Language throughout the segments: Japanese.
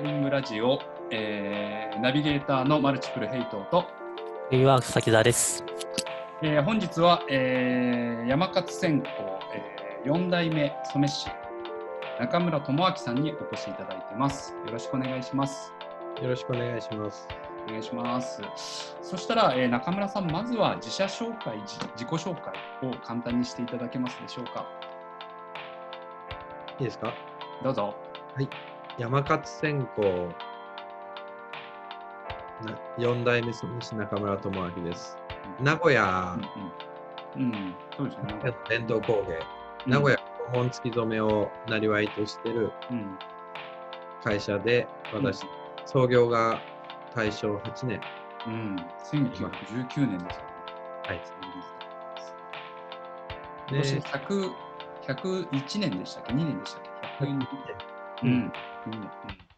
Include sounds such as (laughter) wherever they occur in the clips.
リングラジオ、えーナビゲーターのマルチプルヘイトと、リワーク先田です。えー本日は、えー山勝線香、え4代目染師中村智明さんにお越しいただいてます。よろしくお願いします。よろしくお願いします。お願いします。そしたら、えー中村さん、まずは自社紹介、自自己紹介を簡単にしていただけますでしょうか？いいですか？どうぞ。山勝線香な4代目染師中村智明です。名古屋うん、うん。うん、そうですね。伝統工芸、名古屋古本付き染めをなりわいとしてるうん。会社で、私、創業が大正8年。うん。1919年ですよね。はい。今年で、100 101年でしたっけ ?2 年でしたっけ ?102 年。うんうん。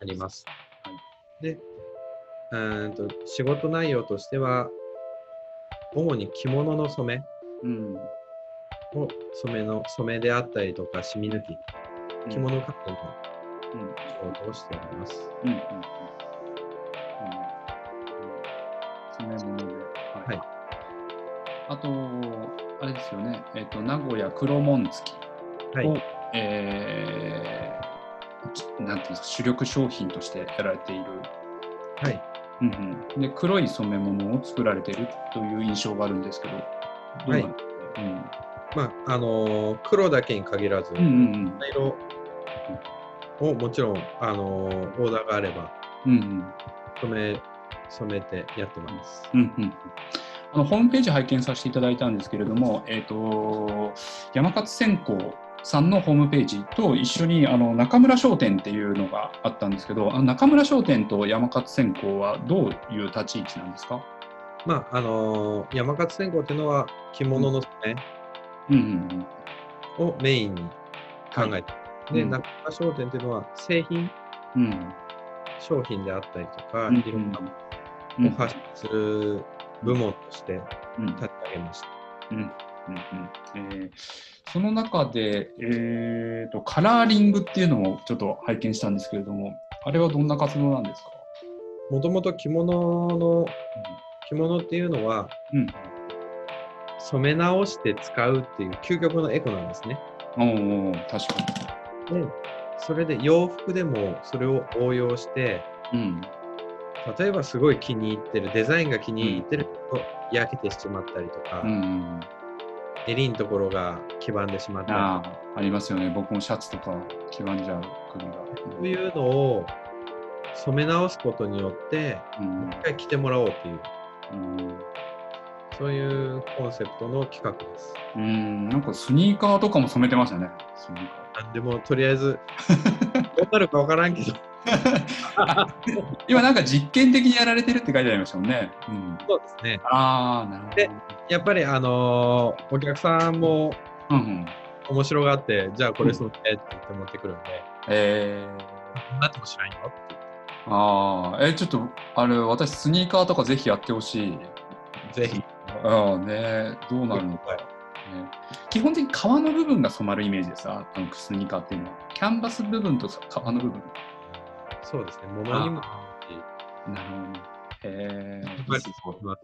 あります。はで、うーんと仕事内容としては、主に着物の染めうん。を染めの染めであったりとか、染み抜き、着物加工のうん。仕事をしております。うん。うん。うん。うん。染め物で。はい。はいあと、あれですよね。えっ、と、名古屋黒紋付きはいを、えーちなんていうんですか、主力商品としてやられている。はい。うんうん、で黒い染め物を作られているという印象があるんですけど、どうなんですか？ねまあ、あのー黒だけに限らず、うんうんうん。茶色をもちろん、あのーオーダーがあればうんうん。染め染めてやってます。うんうんあのホームページ拝見させていただいたんですけれども、えー、と山勝線香さんのホームページと一緒にあの中村商店っていうのがあったんですけど、あの中村商店と山勝線香はどういう立ち位置なんですか、まああのー山勝線香っていうのは着物の染うんうんめをメインに考えて、で、うん。中村商店っていうのは製品、うんうん商品であったりとか、うん。いろんなうんを発信する部門としてうん。立ち上げました。うんうんうんえーその中で、えーと、カラーリングっていうのをちょっと拝見したんですけれども、あれはどんな活動なんですか、もともと着物の着物っていうのはうん。染め直して使うっていう究極のエコなんですね。おー確かで、それで洋服でもそれを応用して、に。うん。例えばすごい気に入ってる、デザインが気に入ってると焼けてしまったりとか、うんうん、襟のところが黄ばんでしまったりとあか、あありますよね、僕もシャツとか黄ばんじゃう首が。そういうのを染め直すことによって、うんもう一回着てもらおうっていう、うんそういうコンセプトの企画です。うん、なんかスニーカーとかも染めてましたね、スニーカなんでもとりあえず、どうなるかわからんけど、ー。(laughs) 今なんか実験的にやられてるって書いてありましたもんね。うん、そうですね。ああ、なるほど。でやっぱり、あのーお客さんもうんうん、面白がって、じゃあこれ染めてって言って持ってくるんで、えーこんなっても知らんよって言って。ああ、え、ちょっと、あれ、私、スニーカーとかぜひやってほしい。ぜひ。ああね、どうなるのか、ね。基本的に革の部分が染まるイメージです、ああのスニーカーっていうのは。キャンバス部分と革の部分。そうですね。物にも。あなるほどね。へえ。やっぱりそうます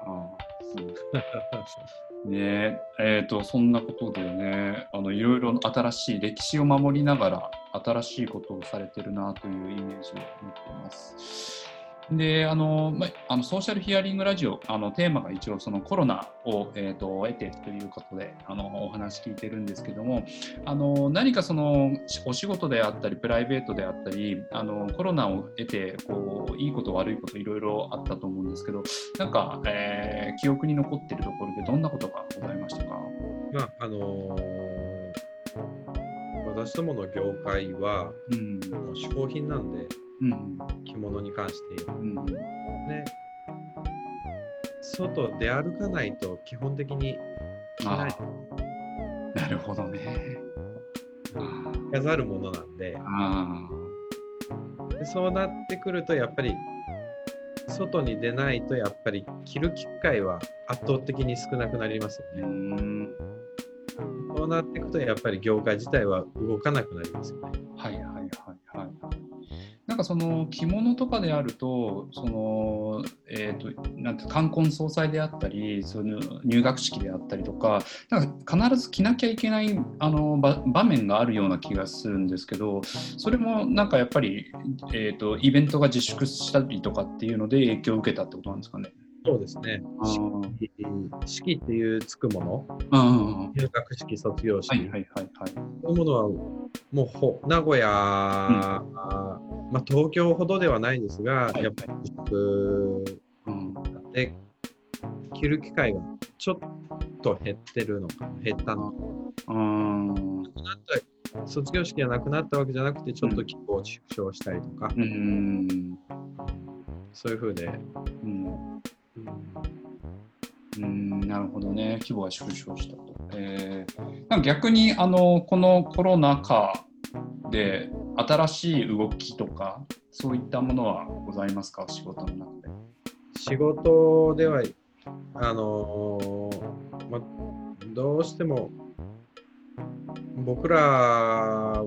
ああ、そう。ねえ、えーと、そんなことでね、あのいろいろ新しい歴史を守りながら、新しいことをされてるなというイメージを持っています。で、あの、まあのソーシャルヒアリングラジオ、あのテーマが一応そのコロナを、えー、と得てということであのお話聞いてるんですけども、あの何かそのお仕事であったり、プライベートであったり、あのコロナを得てこう、いいこと、悪いこと、いろいろあったと思うんですけど、なんか、えー記憶に残っているところでどんなことがございましたか？まあ、あのー私どもの業界は、うん。もう嗜好品なんで、うん。着物に関して言ううん。とね、外出歩かないと基本的に着あないあ。なるほどね。あかざるものなんであ。でそうなってくるとやっぱり外に出ないとやっぱり着る機会は圧倒的に少なくなりますようね。ん。そうなっていくとやっぱり業界自体は動かなくなりますよね。かその着物とかであると、そのえー、となんて冠婚葬祭であったり、その入学式であったりとか、なんか必ず着なきゃいけないあの場場面があるような気がするんですけど、それもなんかやっぱり、えー、とイベントが自粛したりとかっていうので影響を受けたってことなんですかね。そうですね。式式っていうつくもの、入学式、卒業式、はいはいはいはい。そういうものは、もうほ名古屋、まあ、東京ほどではないですが、やっぱりうんで着る機会がちょっと減ってるのか、減ったのか。うん卒業式がなくなったわけじゃなくて、ちょっと規模を縮小したりとか、うんそういうふうで、うん。うん。なるほどね、規模が縮小したと。えー逆にあのこのコロナ禍で新しい動きとか、そういったものはございますか、仕事の中で。仕事では、あのーま、どうしても僕らは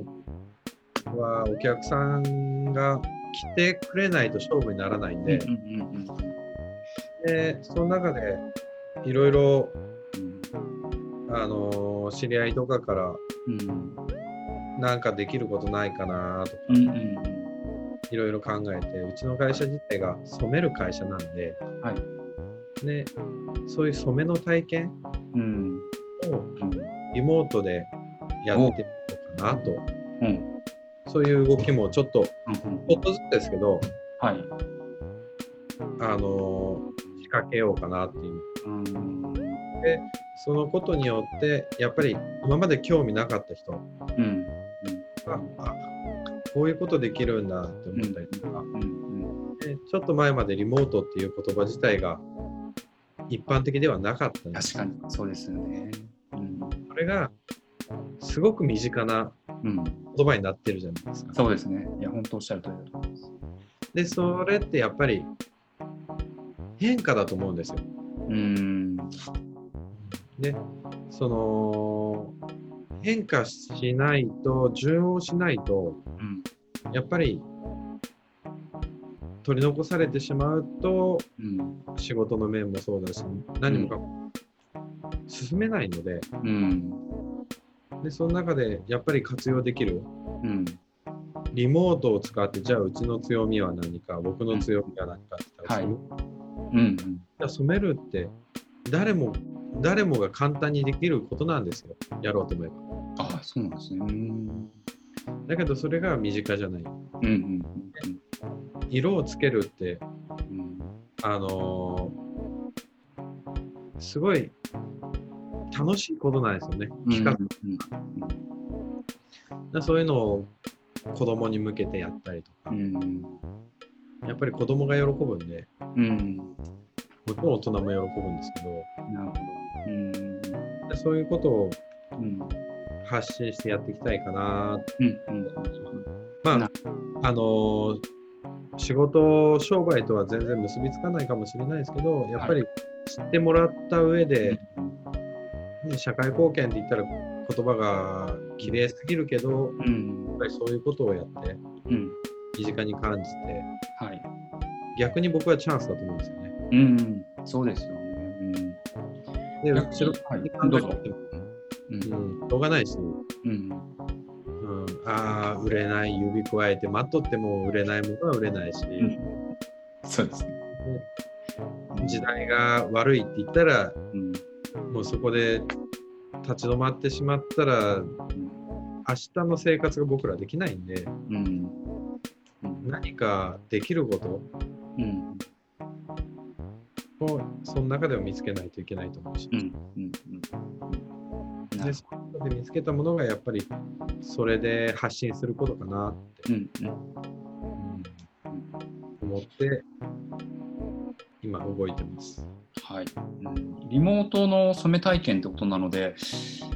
お客さんが来てくれないと勝負にならないんで、でその中でいろいろ、うん。あのー知り合いとかからうん。なんかできることないかなとか。うんうんいろいろ考えてうちの会社自体が染める会社なんで、はい。ね、そういう染めの体験うん。をうんリモートでやってみようかなと。うん。そういう動きもちょっとうんちょっとずつですけど、はい。あのー仕掛けようかなっていう。うん。そのことによってやっぱり今まで興味なかった人うんこういうことできるんだって思ったりとか、うんうんでちょっと前までリモートっていう言葉自体が一般的ではなかったんです確かにそうですよね。うんそれがすごく身近なうん、言葉になってるじゃないですか。そうですね。いや、本当おっしゃる通りだと思います。でそれってやっぱり変化だと思うんですよ。うんでその変化しないと順応しないとうん。やっぱり取り残されてしまうとうん。仕事の面もそうだし何もかも進めないのでうん。でその中でやっぱり活用できるうん。リモートを使ってじゃあうちの強みは何か僕の強みは何かって言ったら、うん。じゃあ染めるって誰も誰もが簡単にできることなんですよ。やろうと思えばああ、そうなんですね。うん。だけどそれが身近じゃない。うんうん色をつけるってうん。あのーすごい楽しいことなんですよね。うん企画うんでそういうのを子供に向けてやったりとか。う、んやっぱり子供が喜ぶんで、うん。もちろん大人も喜ぶんですけなるほど。うん。そういうことをうん発信してやっていきたいかな。うんうんまなあ、あのー仕事、商売とは全然結びつかないかもしれないですけど、やっぱり知ってもらった上で、ね社会貢献って言ったら言葉が綺麗すぎるけど、うんやっぱりそういうことをやって、うん身近に感じて、はい。逆に僕はチャンスだと思うんですよね。うんそうですよね。うんで、後ろはいどうぞうん。うん、しょうがないし、うん。うん、ああ、売れない、指加えて待っとっても売れないものは売れないし、うん。そうですね。時代が悪いって言ったら、うん。もうそこで立ち止まってしまったら、明日の生活が僕らできないんで、うん。うん。何かできることうん。をその中でも見つけないといけないと思うし、うんでそこで見つけたものがやっぱりそれで発信することかなって、うんうん思って今動いてます。はい、うんリモートの染め体験ってことなので、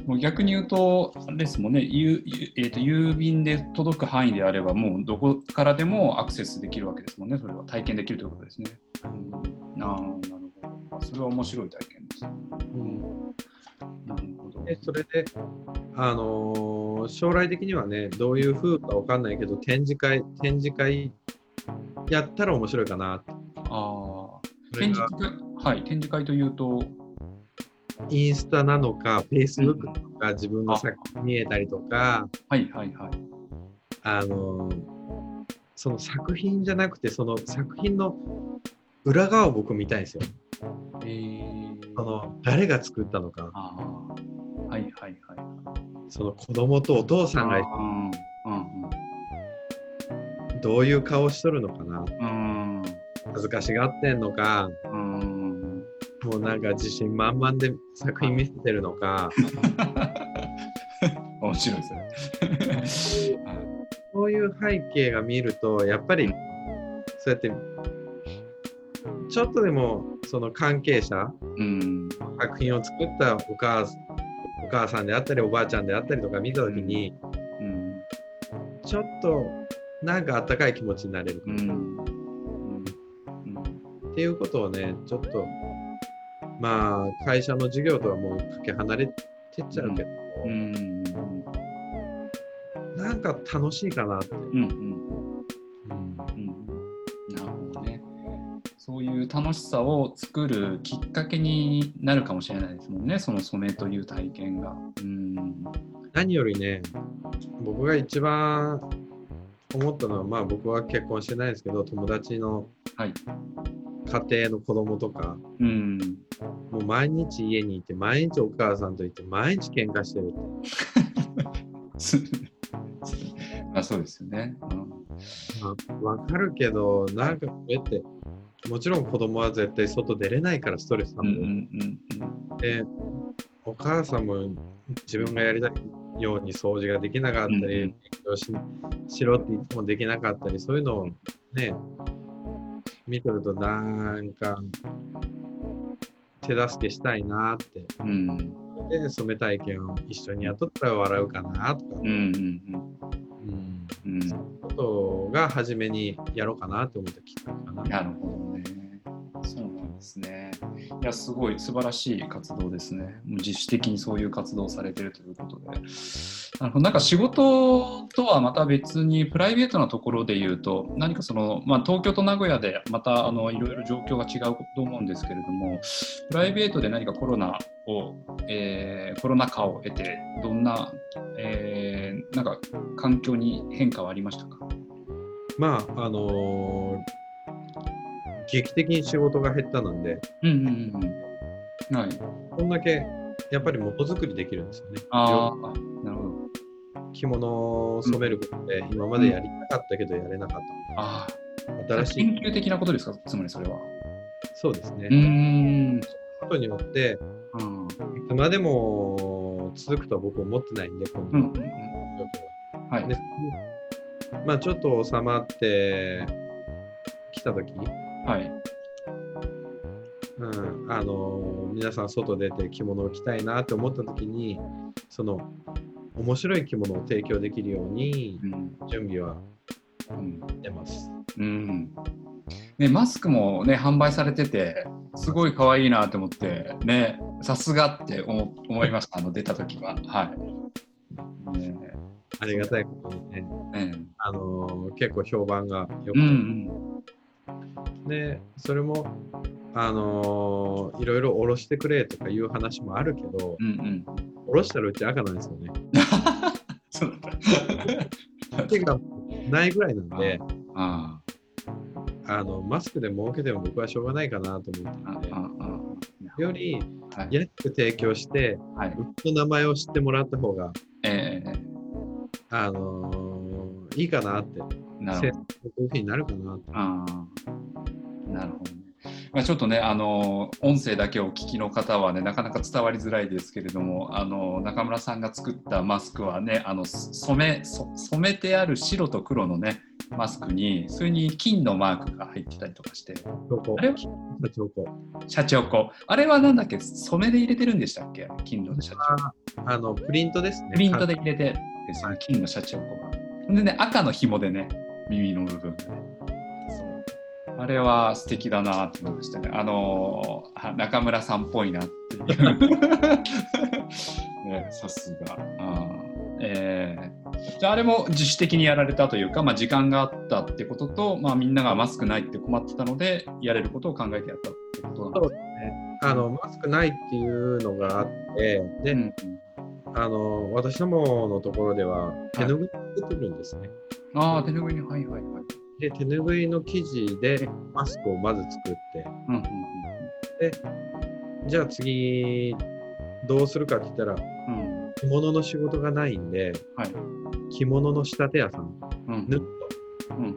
もう逆に言うと、あれですもんね、ゆゆえーと郵便で届く範囲であれば、もうどこからでもアクセスできるわけですもんね、それは体験できるということですね。うん、なるほど。それは面白い体験です。うん。でそれで、あのー将来的にはねどういう風かわかんないけど展示会展示会やったら面白いかな。あ展示会、はい、展示会というと、インスタなのか、フェイスブックとか、自分の作品見えたりとか、はいはいはい。あのその作品じゃなくて、その作品の裏側を僕見たいんですよ。えー、その誰が作ったのか。はいはいはい。その子供とお父さんがうんうんどういう顔しとるのかな、うん。恥ずかしがってんのか、うん。うんもうなんか自信満々で作品見せてるのか、面白いですね。は (laughs) いそういう背景が見ると、やっぱりそうやって、ちょっとでもその関係者、うん。作品を作ったお母お母さんであったり、おばあちゃんであったりとか見たときに、うん。ちょっとなんかあったかい気持ちになれるうん。うん。っていうことをね、ちょっと、まあ、会社の授業とはもうかけ離れてっちゃうけど、うん。うん。なんか楽しいかなって。うんそういう楽しさを作るきっかけになるかもしれないですもんね、その染めという体験が。うん何よりね、僕が一番思ったのは、まあ僕は結婚してないんですけど、友達のはい。家庭の子供とか、うん。もう毎日家にいて、毎日お母さんといて、毎日喧嘩してるって。(laughs) まあそうですよね。うんまあわかるけど、なんかこれって、もちろん子供は絶対外出れないからストレスなんうんで、お母さんも自分がやりたいように掃除ができなかったり、うん勉強ししろって言ってもできなかったり、そういうのをね、見てるとなんか手助けしたいなって。うん。うんで、染め体験を一緒にやっとったら笑うかなとか、うんうんうん。うん。うん。そういうことが初めにやろうかなって思ったきっかけかな。なるほどですね。いや、すごい素晴らしい活動ですね。もう自主的にそういう活動をされてるということで。なるほどなんか仕事とはまた別にプライベートなところで言うと、何かその、まあ、東京と名古屋でまたあのいろいろ状況が違うと思うんですけれども、プライベートで何かコロナを、えーコロナ禍を経て、どんな、えーなんか環境に変化はありましたか？まあ、あのー劇的に仕事が減ったので、うんうんうんうん。はい。こんだけやっぱりものづくりできるんですよね。ああ、なるほど。着物を染めることで、今までやりたかったけどやれなかっあた。あ、新しい、研究的なことですか、つまりそれは。そうですね。うーん。ことによって、うん。いつまでも続くとは僕は思ってないんで、このうんうんうん。は。はい。でまあちょっと収まってきたとき、はい。うん、あの皆さん外出て着物を着たいなって思ったときに、その面白い着物を提供できるようにうん。準備はうん。してます。うん。ね、マスクもね、販売されてて、すごい可愛いなと思って、ね、さすがって思思いました、あの出た時は。はい。ねありがたいことにね、ねあの結構評判が良くて、うんうん。で、それも、あのいろいろ下ろしてくれとかいう話もあるけど、うんうん。下ろしたらうち赤なんですよね。(laughs) そうだ。手がないぐらいなんで、ああのマスクで儲けても僕はしょうがないかなと思ってて。よりはい。安く提供して、はい。うちの名前を知ってもらった方が、ええあのいいかなって、せなるほど。こういうふうになるかな。ああ、なるほどね。まあ、ちょっとね、あの音声だけお聞きの方はね、なかなか伝わりづらいですけれども、あの中村さんが作ったマスクはね、あの染めそ染めてある白と黒のね、マスクに、それに金のマークが入ってたりとかして、あれ彫刻シャチホコ。あれはなんだっけ、染めで入れてるんでしたっけ？金のシャチホコ。あのプリントですね。プリントで入れてですよね、金のシャチホコが。でね、赤の紐でね、耳の部分あれは素敵だなって思いましたね。あの中村さんっぽいなっていう。(laughs) ね、さすが。あーえーじゃああれも自主的にやられたというか、まあ、時間があったってことと、まあ、みんながマスクないって困ってたのでやれることを考えてやったってことなんですね。あのマスクないっていうのがあって、で、うんあの私どものところでは手拭い作ってるんですね。ああ、手拭いに、はいはいはい。で、手拭いの生地でマスクをまず作って、うんうんじゃあ次、どうするかって言ったら、うん。うん着物の仕事がないんで、はい。着物の仕立て屋さん、うん。縫ううん。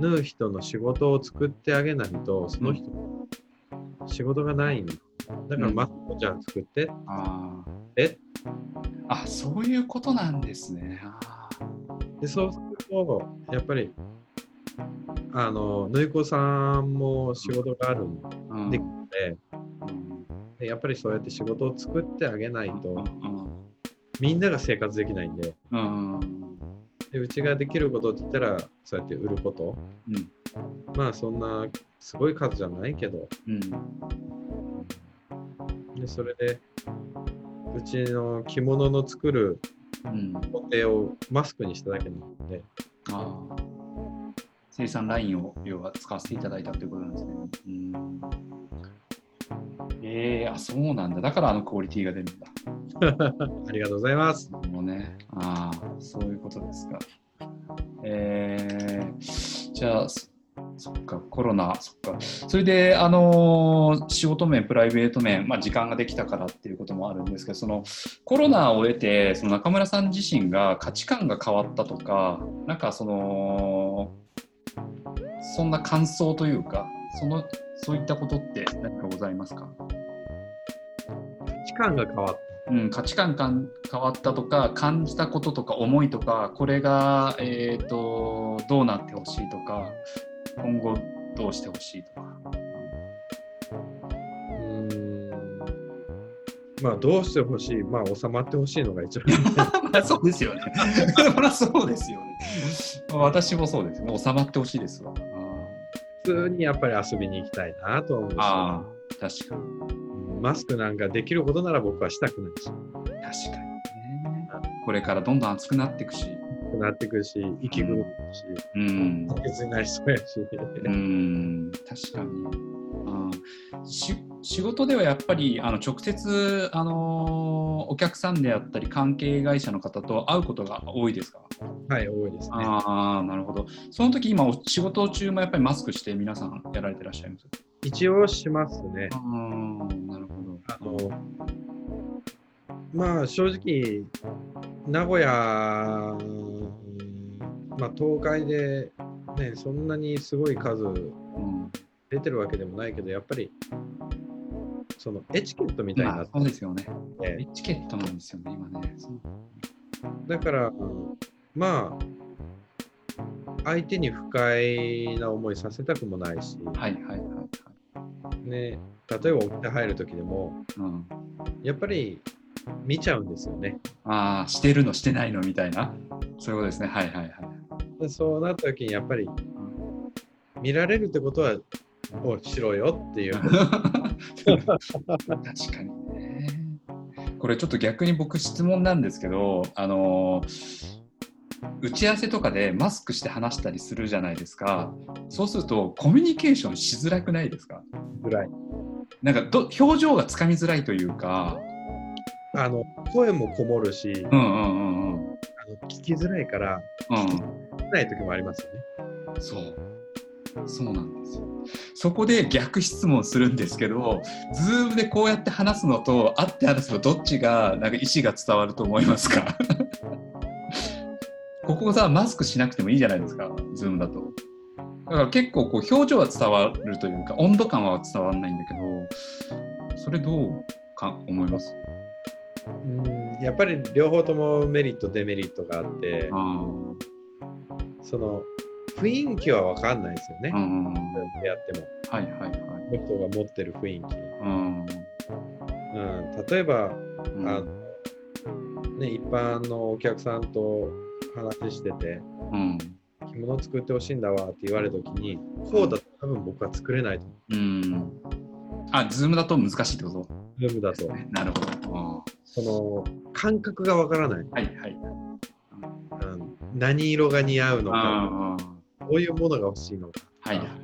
縫う人の仕事を作ってあげないと、その人、仕事がないんだ。だからうん。マスクをじゃあ作って、あー。え？あ、そういうことなんですね。あでそうすると、やっぱり、あの、縫い子さんも仕事があるんでで、でやっぱりそうやって仕事を作ってあげないと、みんなが生活できないんで、うんうん。でうちができることって言ったら、そうやって売ること。うん。まあそんなすごい数じゃないけど、うんでそれでうちの着物の作るうん工程をマスクにしただけなので、ああ生産ラインを要は使わせていただいたということなんですね。うんええあ、そうなんだ。だからあのクオリティが出るんだ。(laughs) ありがとうございます。もうね、ああ、そういうことですか。えー、じゃあ、そそっか、コロナ、そっか。それで、あのー仕事面、プライベート面、まあ、時間ができたからっていうこともあるんですけど、そのコロナを得て、その中村さん自身が価値観が変わったとか、なんかその、そんな感想というか、そのそういったことって何かございますか？価値観が変わっうん、価値観かん変わったとか感じたこととか思いとかこれが、えー、とどうなってほしいとか今後どうしてほしいとか。まあどうしてほしい、まあ収まってほしいのが一番。(laughs) まあそうですよね。そりゃそうですよね。私もそうですね。収まってほしいですわ。普通にやっぱり遊びに行きたいなと思うし、ああ、確かに。うんマスクなんかできることなら僕はしたくないし、確かにね。これからどんどん暑くなっていくし。なってくるし、息苦しいし、うん。白血になりそうやし。うん、確かに。うんし仕事ではやっぱりあの直接、あのーお客さんであったり関係会社の方と会うことが多いですか？はい、多いですね。ああなるほどその時今お仕事中もやっぱりマスクして皆さんやられてらっしゃいます？一応しますね。あーなるほどあのまあ正直、名古屋、うんまあ、東海で、ね、そんなにすごい数うん。出てるわけでもないけど、やっぱりそのエチケットみたいにまあそうですよね。てエチケットなんですよね今ね。だから、まあ、相手に不快な思いさせたくもないし、はいはいはいはい、ね、例えば起きて入るときでも、うん、やっぱり見ちゃうんですよね。ああしてるのしてないのみたいな？そういうことですねはいはいはいでそうなったときに、やっぱり見られるってことは、おしろよっていう。(laughs) 確かにね。これちょっと逆に僕質問なんですけど、あの打ち合わせとかでマスクして話したりするじゃないですか。そうするとコミュニケーションしづらくないですか？ぐらい。なんかど表情がつかみづらいというか、あの声もこもるし、うんうんうんうん。あの聞きづらいから、うん、ない時もありますよね。そう。そうなんですよ。そこで逆質問するんですけど、ズームでこうやって話すのと会って話すのどっちがなんか意思が伝わると思いますか？(laughs) ここさ、マスクしなくてもいいじゃないですか、ズームだと。だから結構こう表情は伝わるというか、温度感は伝わらないんだけど、それどうか思います？うんやっぱり両方ともメリット、デメリットがあって、あその雰囲気は分かんないですよねあ、う。んうん。やっても、はいはいはい。人が持ってる雰囲気。うん。うん、例えば、うんあのね、一般のお客さんと話してて、うん。着物作ってほしいんだわって言われたときに、こうだと多分僕は作れないと思うん。あ、ズームだと難しいってこと？う。ズームだと、なるほど。あその感覚がわからない。ーはいはい。何色が似合うのか、ああ。どういうものが欲しいのか。はいはいはい。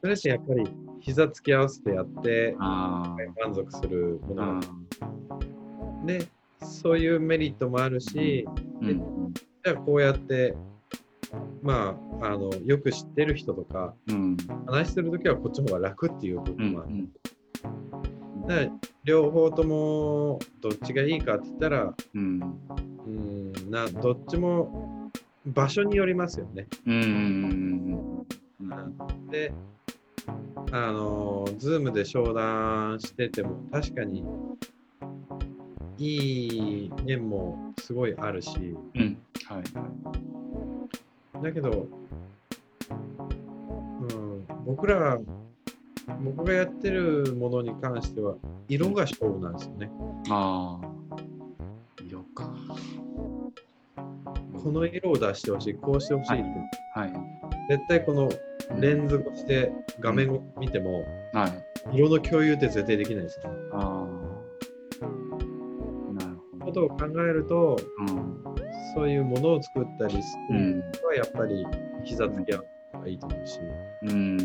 それしやっぱり膝つき合わせてやってあ満足するもあ。のがで、そういうメリットもあるし、うんうんじゃあこうやって、まあ、あのよく知ってる人とか、うん話してるときはこっちの方が楽っていう部う分もある。両方ともどっちがいいかって言ったら、うん。うんなどっちも場所によりますよね。うんうんで、あの、ズームで商談してても確かにいい面もすごいあるし、うんはいはい。だけど、うん、僕ら、僕がやってるものに関しては、色が勝負なんですよね。ああ色か。この色を出してほしい、こうしてほしいって、はい。絶対このレンズ越して画面を見ても、はい。色の共有って絶対できないです。よね。ああなるほど。ことを考えると、うん。そういうものを作ったりするうんのはやっぱり膝つき合うのがいいと思うし、うん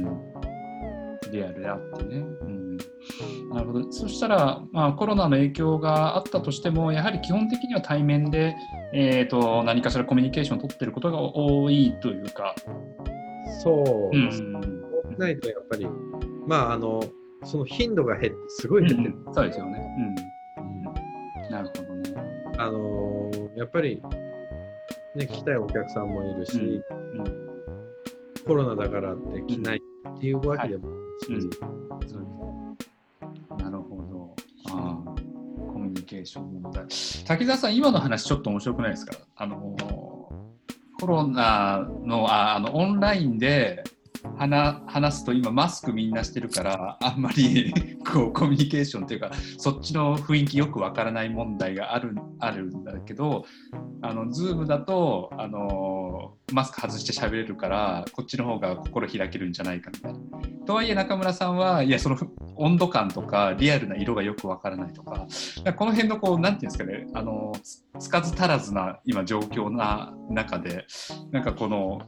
リアルであってね。うん、なるほど。そしたら、まあ、コロナの影響があったとしても、やはり基本的には対面で、えー、と何かしらコミュニケーションを取っていることが多いというか。そううんですね。そうしないとやっぱり、まあ、あの、その頻度が減って、すごい減ってる。そうですよね。うんうん、なるほどね。あのーやっぱり、ね、来たいお客さんもいるし、うんコロナだからって来ないっていうわけでもないし、なるほど。ああコミュニケーション問題。滝沢さん、今の話ちょっと面白くないですか？あのコロナのああのオンラインで話話すと今マスクみんなしてるからあんまり (laughs) こうコミュニケーションっていうかそっちの雰囲気よくわからない問題があるあるんだけどあの Zoom だとあのマスク外して喋れるからこっちの方が心開けるんじゃないかみたいな。とはいえ中村さんはいやその温度感とかリアルな色がよくわからないとかこの辺のこうなんていうんですかねあのつつかず足らずな今状況な中でなんかこの思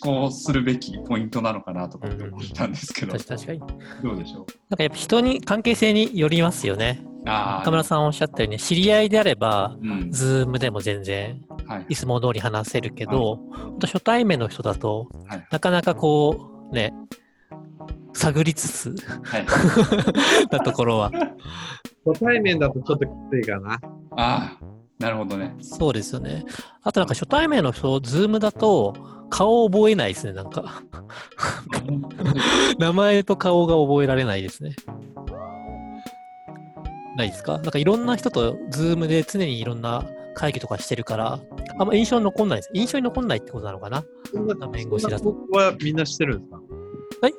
考するべきポイントなのかなとかって思ったんですけど、確確かに。どうでしょう？なんかやっぱ人に、関係性によりますよね。あ中村さんおっしゃったように、知り合いであれば、うん。ズームでも全然はい。いつも通り話せるけど、本当初対面の人だと、はい。なかなかこう、ね、探りつつはい (laughs) なところは、初対面だとちょっときついかな。ああなるほどねそうですよね。あとなんか初対面の人、ズームだと、顔を覚えないですね、なんか。名前と顔が覚えられないですね。ないですか？なんかいろんな人とズームで常にいろんな会議とかしてるから、あんま印象に残んないです。印象に残んないってことなのかな？そんな画面越しだと。僕はみんなしてるんですか？はい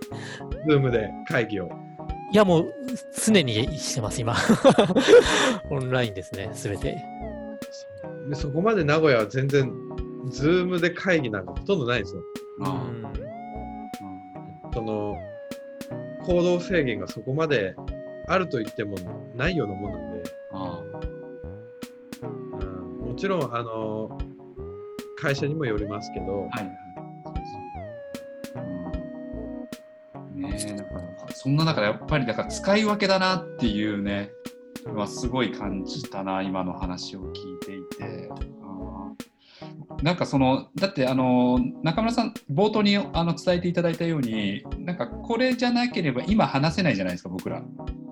ズームで会議を。いやもう常にしてます、今。(laughs) オンラインですね、すべて。でそこまで名古屋は全然、ズームで会議なんかほとんどないんですよ。あうんその、行動制限がそこまであると言ってもないようなもんなんで、あうんもちろん、あの、会社にもよりますけど、はいだからそんな中でやっぱりだから使い分けだなっていうねはすごい感じたな今の話を聞いていて。なんかそのだってあの中村さん冒頭にあの伝えていただいたようになんかこれじゃなければ今話せないじゃないですか僕ら。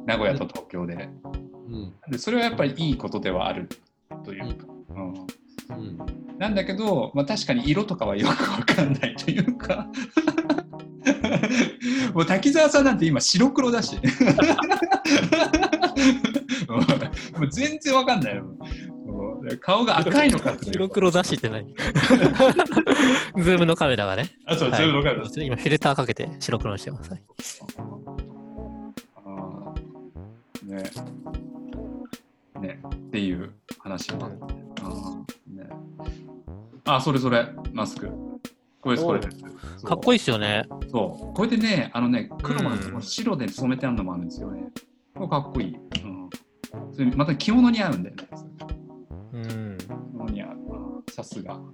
名古屋と東京で。うん。でそれはやっぱりいいことではあるというか、うん、うん。なんだけど、まあ、確かに色とかはよくわかんないというか (laughs) もう滝沢さんなんて今白黒だし。(laughs) もう全然わかんないよ。顔が赤いのか白黒だしって何？(laughs) ズームのカメラがね。あそう、はい。全部わかる今フィルターかけて白黒にしてます。はい。あー。ね。ね。っていう話もあね。あそれそれ。マスクこれですこれですかっこいいですよね。そう。これでね、あのね、黒もうん白で染めてあるのもあるんですよね。これかっこいい。うん。それまた着物に合うんだよね。うん。着物に合う。あさすが。うん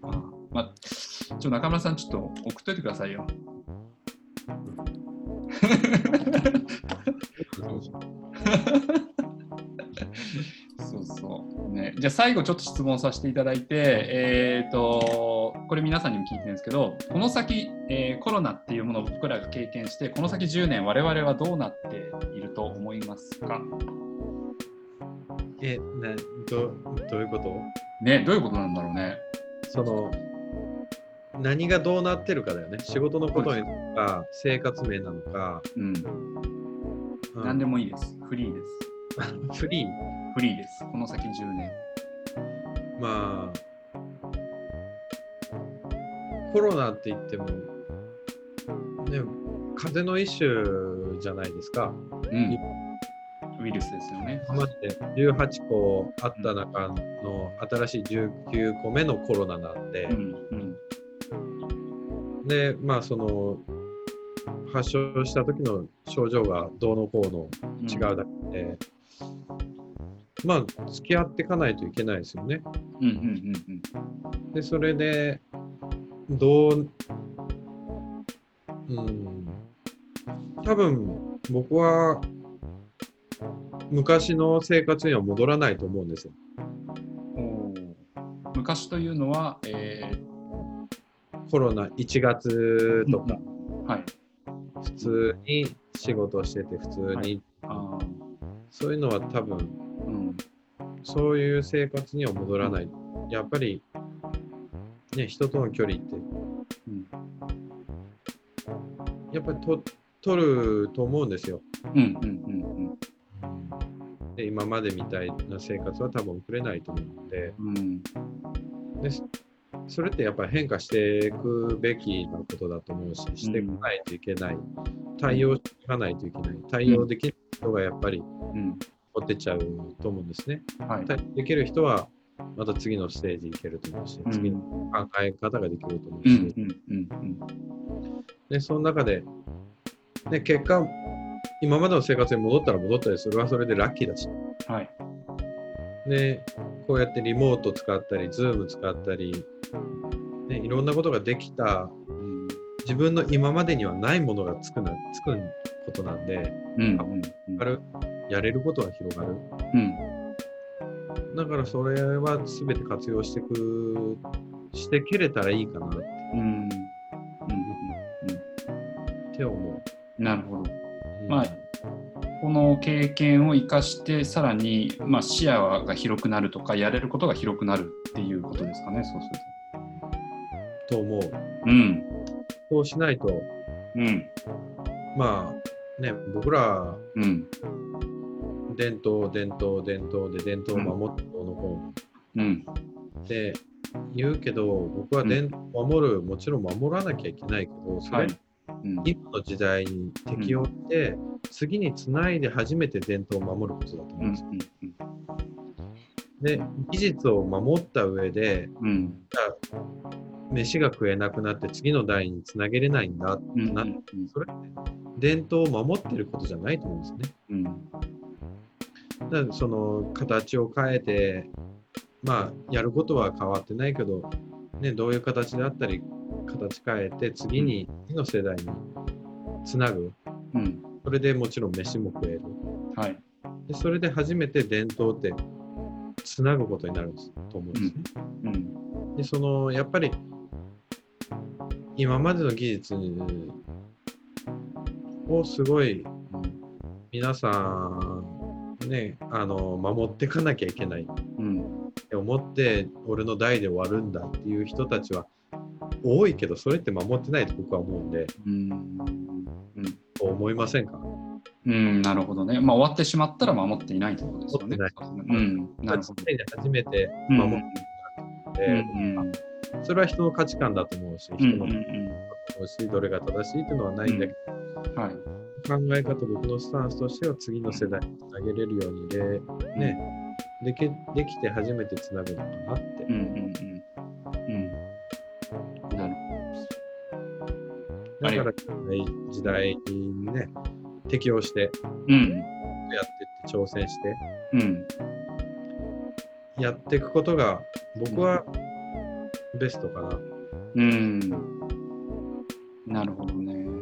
まあ、ちょっと中村さん、ちょっと送っといてくださいよ。(laughs) そうそう。ね、じゃあ最後ちょっと質問させていただいて、えっ、と、これ皆さんにも聞いてるんですけど、この先、えーコロナっていうものを僕らが経験して、この先10年我々はどうなっていると思いますか？え、などどういうこと？ね、どういうことなんだろうね。その何がどうなってるかだよね。仕事のことにか、生活面なのか。うん。うん何でもいいです。フリーです。(laughs) フリー？フリーです。この先10年。まあ、コロナって言っても、ね、風邪の一種じゃないですか。うん。ウイルスですよね。今まで18個あった中の新しい19個目のコロナなんでう、ん。うん。で、まあその、発症した時の症状がどうのこうのうん違うだけで、まあ付き合っていかないといけないですよね。うんうんうんで、それで、どう、うん、多分僕は昔の生活には戻らないと思うんですよ。昔というのは、えコロナ1月ー、とか、はい。普通に仕事してて、普通に、あそういうのは多分、ーうん。そういう生活には戻らない。やっぱり、ね、人との距離って、うんやっぱりと取ると思うんですよ。うんうんうんで今までみたいな生活は多分送れないと思うのでうん。うん。でそそれってやっぱり変化していくべきなことだと思うししていかないといけない、対応していかないといけない対応できる人がやっぱりうん。持ってっちゃうと思うんですね。はい。できる人はまた次のステージ行けると思うし、うん次の考え方ができると思うし。でその中で、ね、結果今までの生活に戻ったら戻ったりそれはそれでラッキーだしはい。でこうやってリモート使ったり、ズーム使ったり、ね、いろんなことができた、うん自分の今までにはないものがつくなつくことなんで、うんうんうんあるやれることは広がる。うんだからそれは全て活用してく、してけれたらいいかなっうんうんうんて思うんなるほど。う。まあこの経験を生かしてさらに、まあ、視野が広くなるとかやれることが広くなるっていうことですかねそうすると思う。と。うんそうしないと、うんまあね、僕らうん伝統、伝統、伝統で伝統を守ってどうのこうん。って言うけど、僕は伝統を守る、もちろん守らなきゃいけないけど、それ、はい。うん。今の時代に適応して、次につないで初めて伝統を守ることだと思ううんですよ。んで、技術を守った上で、うん。飯が食えなくなって次の代につなげれないんだってうんなって、それ伝統を守ってることじゃないと思うんですね。うんだからその形を変えて、まあ、やることは変わってないけど、ね、どういう形であったり、形変えて、次に、次の世代につなぐ。うんそれでもちろん飯も食える。はいでそれで初めて伝統ってつなぐことになると思うんですね。うんで、その、やっぱり、今までの技術をすごい皆さん、ね、あの、守っていかなきゃいけない。うん。って思って俺の代で終わるんだっていう人たちは多いけどそれって守ってないと僕は思うんで。うん。そう思いませんか？うんなるほどね。まあ終わってしまったら守っていないってことですよね。うん。なるほど。常に初めてうん。守ってうん。うん。それは人の価値観だと思うしうん人の思うしどれが正しいっていうのはないんだけうん。はい。ど考え方僕のスタンスとしては次の世代につなげれるようにでねできできて初めてつなぐのかなってうんうんうんうんなるだから時代にね適応してうんやってって挑戦してうんやっていくことが僕はベストかな。うん。なるほどね。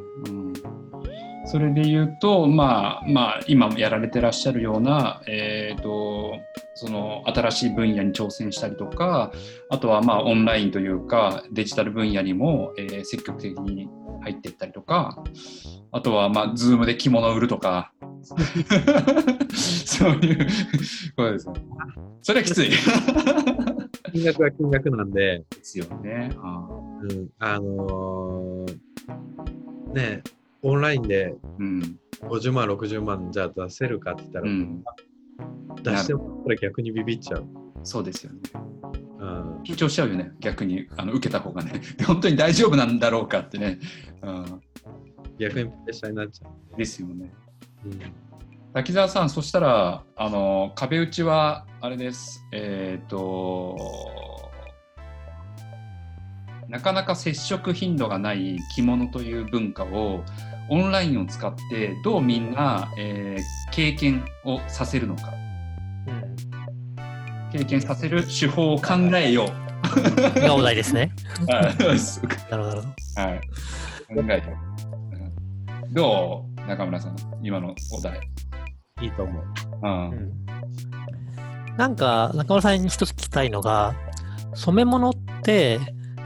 うん。それで言うと、まあ、まあ、今やられてらっしゃるような、えっ、と、その新しい分野に挑戦したりとか、あとはまあオンラインというかデジタル分野にも、えー積極的に入っていったりとか、あとはまあズームで着物を売るとか、(laughs) そういうことですね。それはきつい。金額は金額なんで、ですよね。あーうん、あのーねオンラインでうん。50万、60万じゃあ出せるかって言ったら、うん。出してもこれ逆にビビっちゃう。そうですよね。うん、緊張しちゃうよね、逆にあの受けた方がね。(laughs) 本当に大丈夫なんだろうかってね。うん、逆にプレッシャーになっちゃう。ですよね。うん滝沢さん、そしたら、あの壁打ちは、あれです、えっ、と、なかなか接触頻度がない着物という文化を、オンラインを使って、どうみんな、えー経験をさせるのか、経験させる手法を考えよう。がお題ですね。(laughs) なるほど。はい。考えよう。うんどう中村さん、今のお題。いいと思う。うんなんか、中村さんに一つ聞きたいのが、染め物って、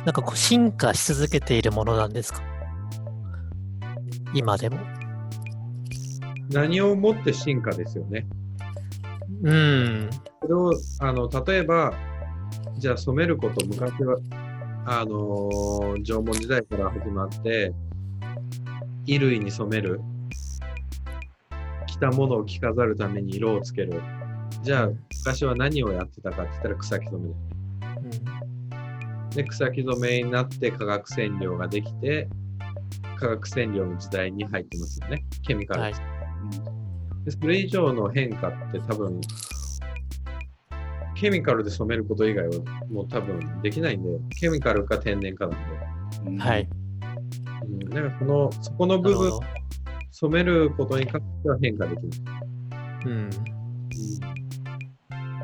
なんかこう進化し続けているものなんですか？今でも。何をもって進化ですよね。うん。それをあの例えば、じゃあ染めること、昔はあのー縄文時代から始まって、衣類に染める、着たものを着飾るために色をつける。じゃあ、昔は何をやってたかって言ったら草木染めで草木染めになって化学染料ができて、化学染料の時代に入ってますよね。ケミカル。はいでそれ以上の変化って多分、ケミカルで染めること以外はもう多分できないんで、ケミカルか天然かなんで。うんはい。うん、だからその、そこの部分。染めることに関しては変化できない。うん。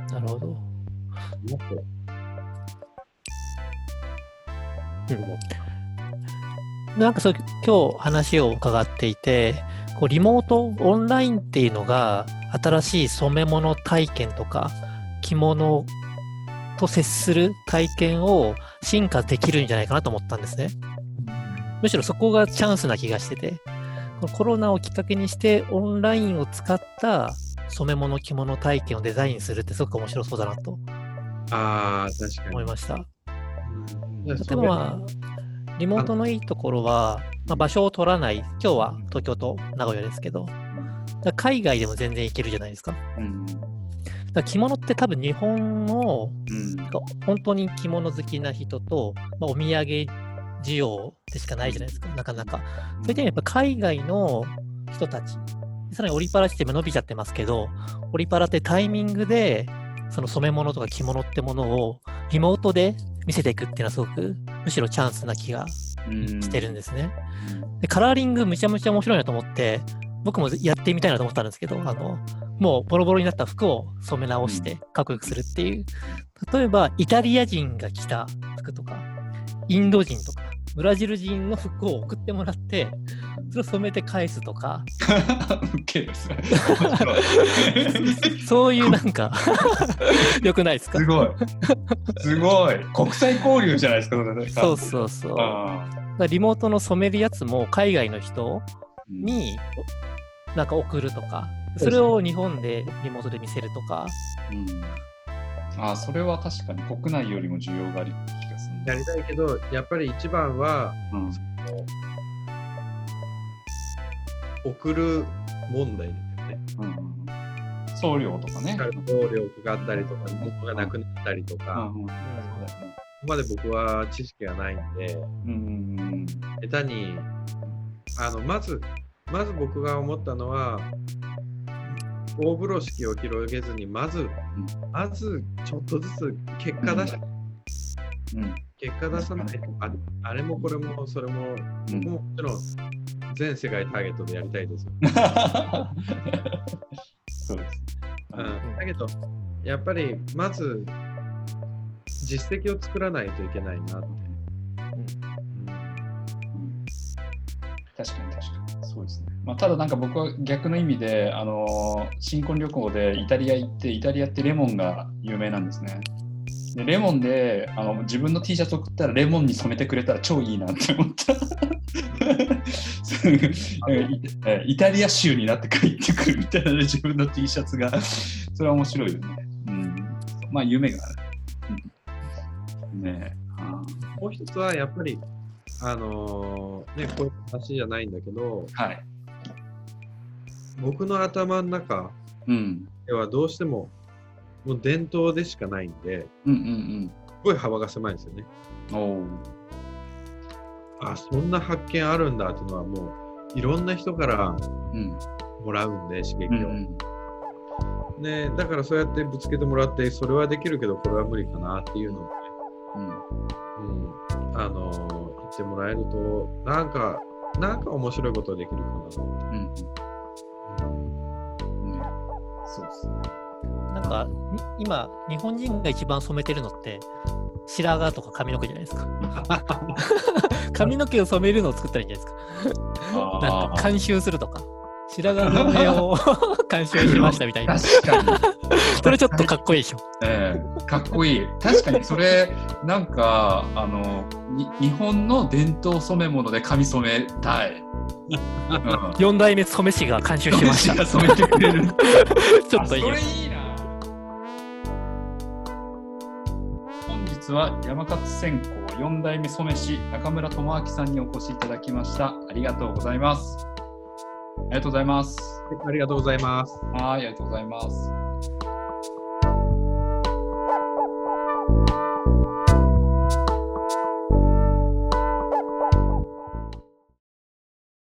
なるほど。もっとなんかそう今日話を伺っていて、こうリモート、オンラインっていうのが新しい染め物体験とか着物と接する体験を進化できるんじゃないかなと思ったんですね。むしろそこがチャンスな気がしてて、コロナをきっかけにしてオンラインを使った染め物着物体験をデザインするってすごく面白そうだなとああ、確かに。思いました。うん例えば、まあ、リモートのいいところは、まあ、場所を取らない、今日は東京と名古屋ですけど、海外でも全然行けるじゃないですか。うんら着物って多分日本のうん本当に着物好きな人と、まあ、お土産需要でしかないじゃないですか、なかなか。そういった意味でやっぱ海外の人たち、さらにオリパラして今伸びちゃってますけど、オリパラってタイミングで、その染め物とか着物ってものをリモートで見せていくっていうのはすごくむしろチャンスな気がうんしてるんですね。で、カラーリングむちゃむちゃ面白いなと思って、僕もやってみたいなと思ったんですけど、あの、もうボロボロになった服を染め直してかっこよくするっていう。例えば、イタリア人が着た服とか、インド人とか、ブラジル人の服を送ってもらって、(laughs) それを染めて返すとか、そういうなんか、(laughs) よくないですか？すごい。すごい。国際交流じゃないですか、そうそうそう。リモートの染めるやつも海外の人ーになんか送るとか、それを日本でリモートで見せるとか、うん。あーそれは確かに国内よりも需要がある気がするやりたいけど、やっぱり一番は、うん。送る問題ですよね。うんうん送料とかね。送料かかったりとか、物がなくなったりとうか、こんうん。そこまで僕は知識がないんで、うんうん下手に、あの、まず、まず僕が思ったのは、大風呂敷を広げずに、まず、まずちょっとずつ結果出し、うん結果出さないとあ、あれもこれもそれも、うん僕ももちろん全世界ターゲットでやりたいですよ。(laughs) そうです。うん、だけど、やっぱりまず実績を作らないといけないなって。確かに確かに。そうですね。まあ、ただなんか僕は逆の意味で、あのー新婚旅行でイタリア行って、イタリアってレモンが有名なんですね。でレモンであの自分の T シャツ送ったらレモンに染めてくれたら超いいなって思った。(laughs) イイタリア州になって帰ってくるみたいなね自分の T シャツが。それは面白いよね。うん。まあ夢がある。うんねもう一つはやっぱり、あのーね、こういう話じゃないんだけど、ーはい。僕の頭の中うん。ではどうしても、もう伝統でしかないんで、うんうんすごい幅が狭いんですよね。うん。おお。あ、そんな発見あるんだっていうのはもう、いろんな人からうん。もらうんで、刺激を。うんうん。ね、だからそうやってぶつけてもらって、それはできるけど、これは無理かなっていうのをね、うん。うん、あのー言ってもらえると、なんか、なんか面白いことができるかなって。うん。うんうん。そうですね。なんか、に今、日本人が一番染めてるのって、白髪とか髪の毛じゃないですか。(laughs) 髪の毛を染めるのを作ったらいいんじゃないですか。なんか、監修するとか。白髪の目を (laughs) 監修しましたみたいな。確かに。それちょっとかっこいいでしょ。ええかっこいい。確かにそれ、なんか、あの、に日本の伝統染め物で髪染めたい。うん。4代目染め師が監修しましが染めてくれる。た。(laughs) ちょっといいよ日は山勝線香4代目染め師中村智明さんにお越しいただきました。ありがとうございます。ありがとうございます。ありがとうございます。はい、ありがとうございます。